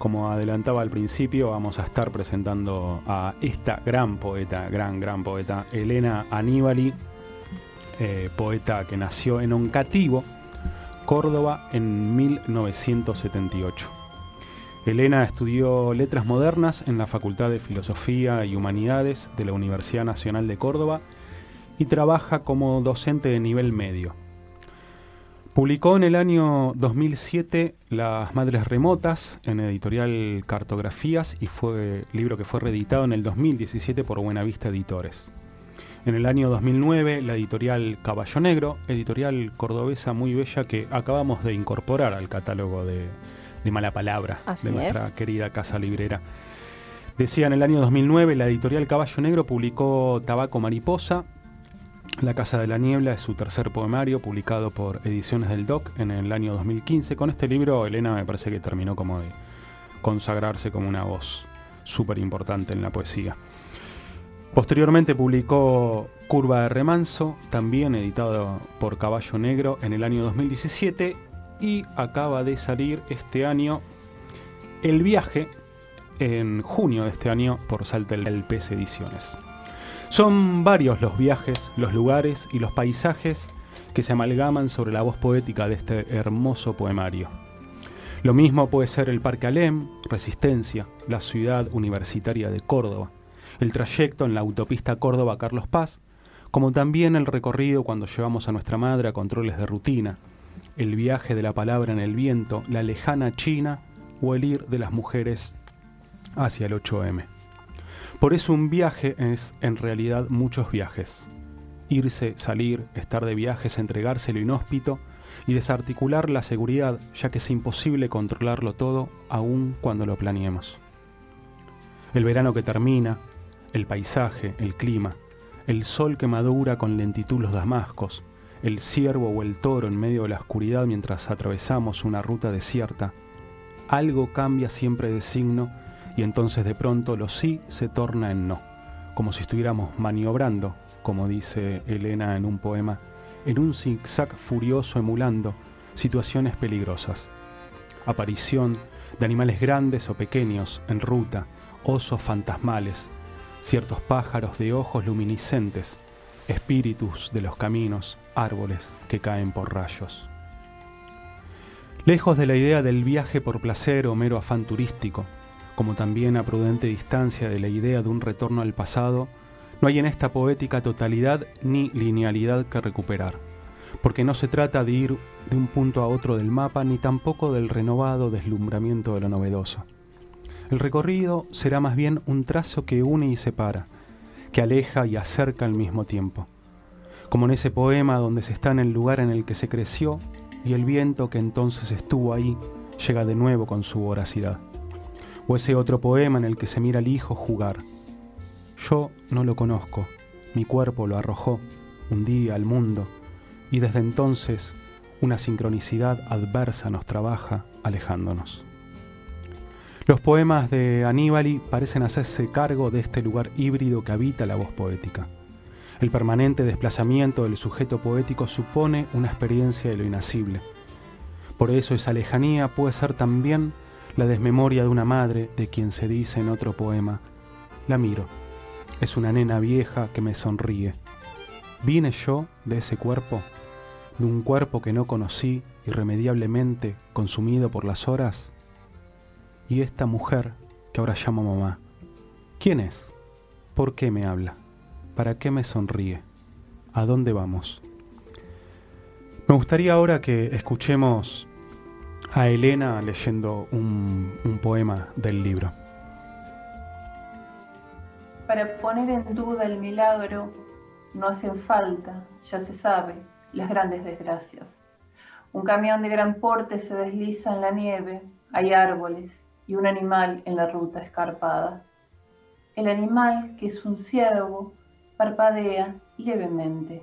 como adelantaba al principio, vamos a estar presentando a esta gran poeta, gran, gran poeta, Elena Aníbali, eh, poeta que nació en Oncativo, Córdoba, en 1978. Elena estudió letras modernas en la Facultad de Filosofía y Humanidades de la Universidad Nacional de Córdoba y trabaja como docente de nivel medio. Publicó en el año 2007 Las Madres Remotas en editorial Cartografías y fue libro que fue reeditado en el 2017 por Buenavista Editores. En el año 2009 la editorial Caballo Negro, editorial cordobesa muy bella que acabamos de incorporar al catálogo de, Mala Palabra de nuestra querida casa librera. Decía en el año 2009 la editorial Caballo Negro publicó Tabaco Mariposa, la Casa de la Niebla es su tercer poemario publicado por Ediciones del Doc en el año 2015. Con este libro Elena me parece que terminó como de consagrarse como una voz súper importante en la poesía. Posteriormente publicó Curva de Remanso, también editado por Caballo Negro en el año 2017 y acaba de salir este año El viaje en junio de este año por Salta el Pez Ediciones. Son varios los viajes, los lugares y los paisajes que se amalgaman sobre la voz poética de este hermoso poemario. Lo mismo puede ser el Parque Alem, Resistencia, la ciudad universitaria de Córdoba, el trayecto en la autopista Córdoba-Carlos Paz, como también el recorrido cuando llevamos a nuestra madre a controles de rutina, el viaje de la palabra en el viento, la lejana China o el ir de las mujeres hacia el 8M. Por eso un viaje es en realidad muchos viajes. Irse, salir, estar de viajes, entregarse lo inhóspito y desarticular la seguridad, ya que es imposible controlarlo todo aun cuando lo planeemos. El verano que termina, el paisaje, el clima, el sol que madura con lentitud los damascos, el ciervo o el toro en medio de la oscuridad mientras atravesamos una ruta desierta, algo cambia siempre de signo y entonces de pronto lo sí se torna en no, como si estuviéramos maniobrando, como dice Elena en un poema, en un zigzag furioso emulando situaciones peligrosas. Aparición de animales grandes o pequeños en ruta, osos fantasmales, ciertos pájaros de ojos luminiscentes, espíritus de los caminos, árboles que caen por rayos. Lejos de la idea del viaje por placer o mero afán turístico, como también a prudente distancia de la idea de un retorno al pasado, no hay en esta poética totalidad ni linealidad que recuperar, porque no se trata de ir de un punto a otro del mapa ni tampoco del renovado deslumbramiento de lo novedoso. El recorrido será más bien un trazo que une y separa, que aleja y acerca al mismo tiempo, como en ese poema donde se está en el lugar en el que se creció y el viento que entonces estuvo ahí llega de nuevo con su voracidad o ese otro poema en el que se mira al hijo jugar. Yo no lo conozco, mi cuerpo lo arrojó un día al mundo, y desde entonces una sincronicidad adversa nos trabaja alejándonos. Los poemas de Aníbali parecen hacerse cargo de este lugar híbrido que habita la voz poética. El permanente desplazamiento del sujeto poético supone una experiencia de lo inacible. Por eso esa lejanía puede ser también la desmemoria de una madre de quien se dice en otro poema, la miro, es una nena vieja que me sonríe. ¿Vine yo de ese cuerpo? ¿De un cuerpo que no conocí irremediablemente consumido por las horas? Y esta mujer que ahora llamo mamá, ¿quién es? ¿Por qué me habla? ¿Para qué me sonríe? ¿A dónde vamos? Me gustaría ahora que escuchemos a Elena leyendo un, poema del libro. Para poner en duda el milagro no hacen falta, ya se sabe, las grandes desgracias. Un camión de gran porte se desliza en la nieve, hay árboles y un animal en la ruta escarpada. El animal, que es un ciervo, parpadea levemente.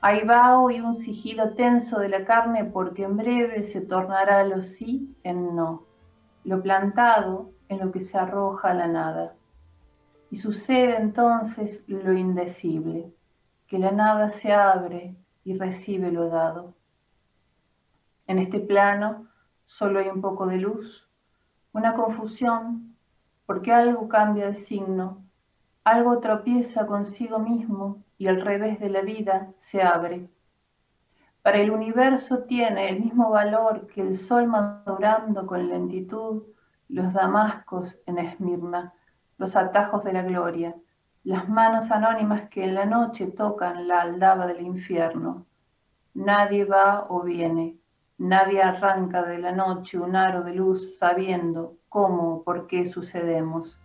Hay vaho y un sigilo tenso de la carne porque en breve se tornará lo sí en no, lo plantado en lo que se arroja a la nada. Y sucede entonces lo indecible, que la nada se abre y recibe lo dado. En este plano solo hay un poco de luz, una confusión, porque algo cambia de signo, algo tropieza consigo mismo y el revés de la vida se abre. Para el universo tiene el mismo valor que el sol madurando con lentitud, los damascos en Esmirna, los atajos de la gloria, las manos anónimas que en la noche tocan la aldaba del infierno. Nadie va o viene, nadie arranca de la noche un aro de luz sabiendo cómo o por qué sucedemos.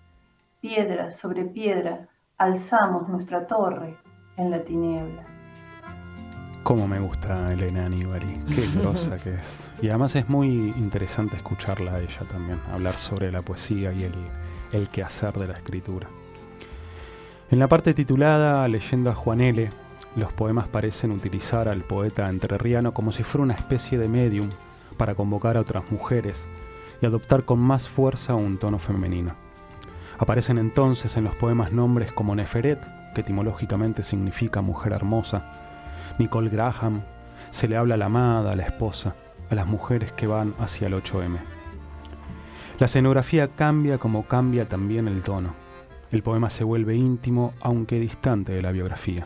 Piedra sobre piedra alzamos nuestra torre en la tiniebla. Cómo me gusta Elena Aníbali, qué grosa que es. Y además es muy interesante escucharla a ella también, hablar sobre la poesía y el, el quehacer de la escritura. En la parte titulada Leyenda Juan L., los poemas parecen utilizar al poeta entrerriano como si fuera una especie de medium para convocar a otras mujeres y adoptar con más fuerza un tono femenino. Aparecen entonces en los poemas nombres como Neferet, que etimológicamente significa mujer hermosa, Nicole Graham, se le habla a la amada, a la esposa, a las mujeres que van hacia el 8M. La escenografía cambia como cambia también el tono. El poema se vuelve íntimo aunque distante de la biografía.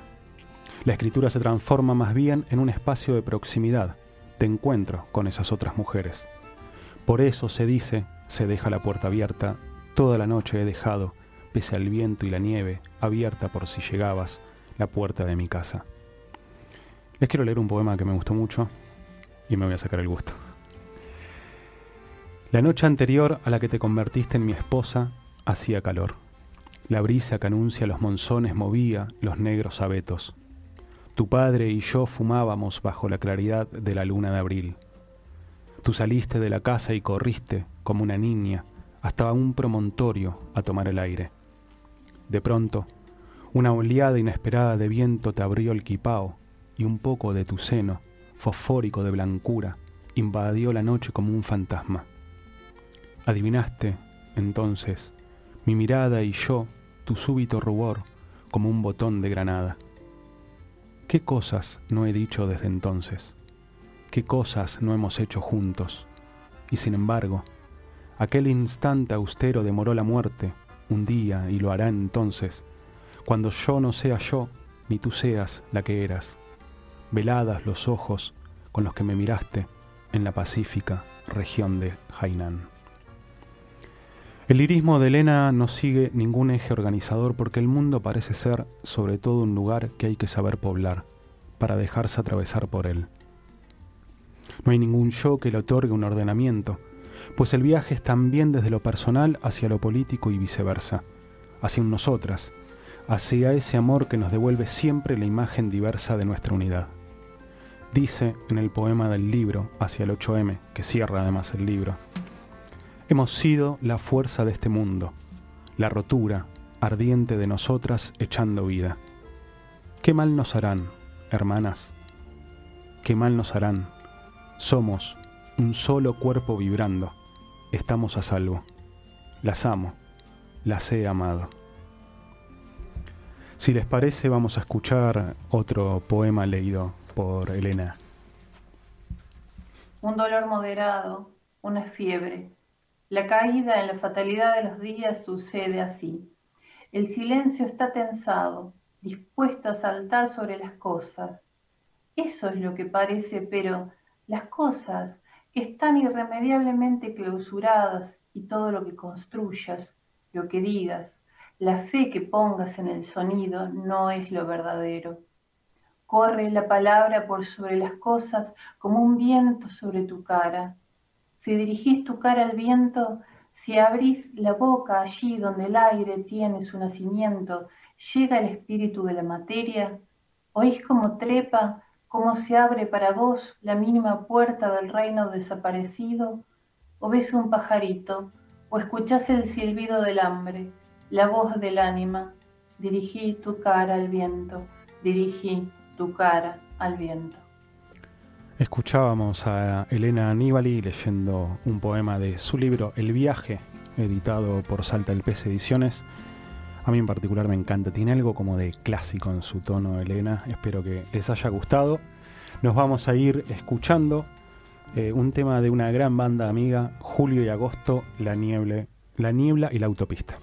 La escritura se transforma más bien en un espacio de proximidad, de encuentro con esas otras mujeres. Por eso se dice, se deja la puerta abierta, toda la noche he dejado, pese al viento y la nieve, abierta por si llegabas, la puerta de mi casa. Les quiero leer un poema que me gustó mucho y me voy a sacar el gusto. La noche anterior a la que te convertiste en mi esposa hacía calor. La brisa que anuncia los monzones movía los negros abetos. Tu padre y yo fumábamos bajo la claridad de la luna de abril. Tú saliste de la casa y corriste, como una niña, hasta un promontorio a tomar el aire. De pronto, una oleada inesperada de viento te abrió el quipao y un poco de tu seno, fosfórico de blancura, invadió la noche como un fantasma. Adivinaste, entonces, mi mirada y yo, tu súbito rubor, como un botón de granada. ¿Qué cosas no he dicho desde entonces? ¿Qué cosas no hemos hecho juntos? Y sin embargo, aquel instante austero demoró la muerte, un día y lo hará entonces, cuando yo no sea yo, ni tú seas la que eras veladas los ojos con los que me miraste en la pacífica región de Hainan. El lirismo de Elena no sigue ningún eje organizador porque el mundo parece ser sobre todo un lugar que hay que saber poblar para dejarse atravesar por él. No hay ningún yo que le otorgue un ordenamiento, pues el viaje es también desde lo personal hacia lo político y viceversa, hacia un nosotras, hacia ese amor que nos devuelve siempre la imagen diversa de nuestra unidad. Dice en el poema del libro, hacia el 8M, que cierra además el libro, Hemos sido la fuerza de este mundo, la rotura ardiente de nosotras echando vida. ¿Qué mal nos harán, hermanas? ¿Qué mal nos harán? Somos un solo cuerpo vibrando, estamos a salvo. Las amo, las he amado. Si les parece, vamos a escuchar otro poema leído por Elena. Un dolor moderado, una fiebre. La caída en la fatalidad de los días sucede así. El silencio está tensado, dispuesto a saltar sobre las cosas. Eso es lo que parece, pero las cosas están irremediablemente clausuradas y todo lo que construyas, lo que digas, la fe que pongas en el sonido no es lo verdadero. Corre la palabra por sobre las cosas como un viento sobre tu cara. Si dirigís tu cara al viento, si abrís la boca allí donde el aire tiene su nacimiento, llega el espíritu de la materia, oís como trepa, cómo se abre para vos la mínima puerta del reino desaparecido, o ves un pajarito, o escuchás el silbido del hambre la voz del ánima, dirigí tu cara al viento, dirigí tu cara al viento. Escuchábamos a Elena Aníbali leyendo un poema de su libro El viaje, editado por Salta el Pez Ediciones. A mí en particular me encanta, tiene algo como de clásico en su tono, Elena. Espero que les haya gustado. Nos vamos a ir escuchando eh, un tema de una gran banda amiga, Julio y Agosto, La Niebla, la niebla y la autopista.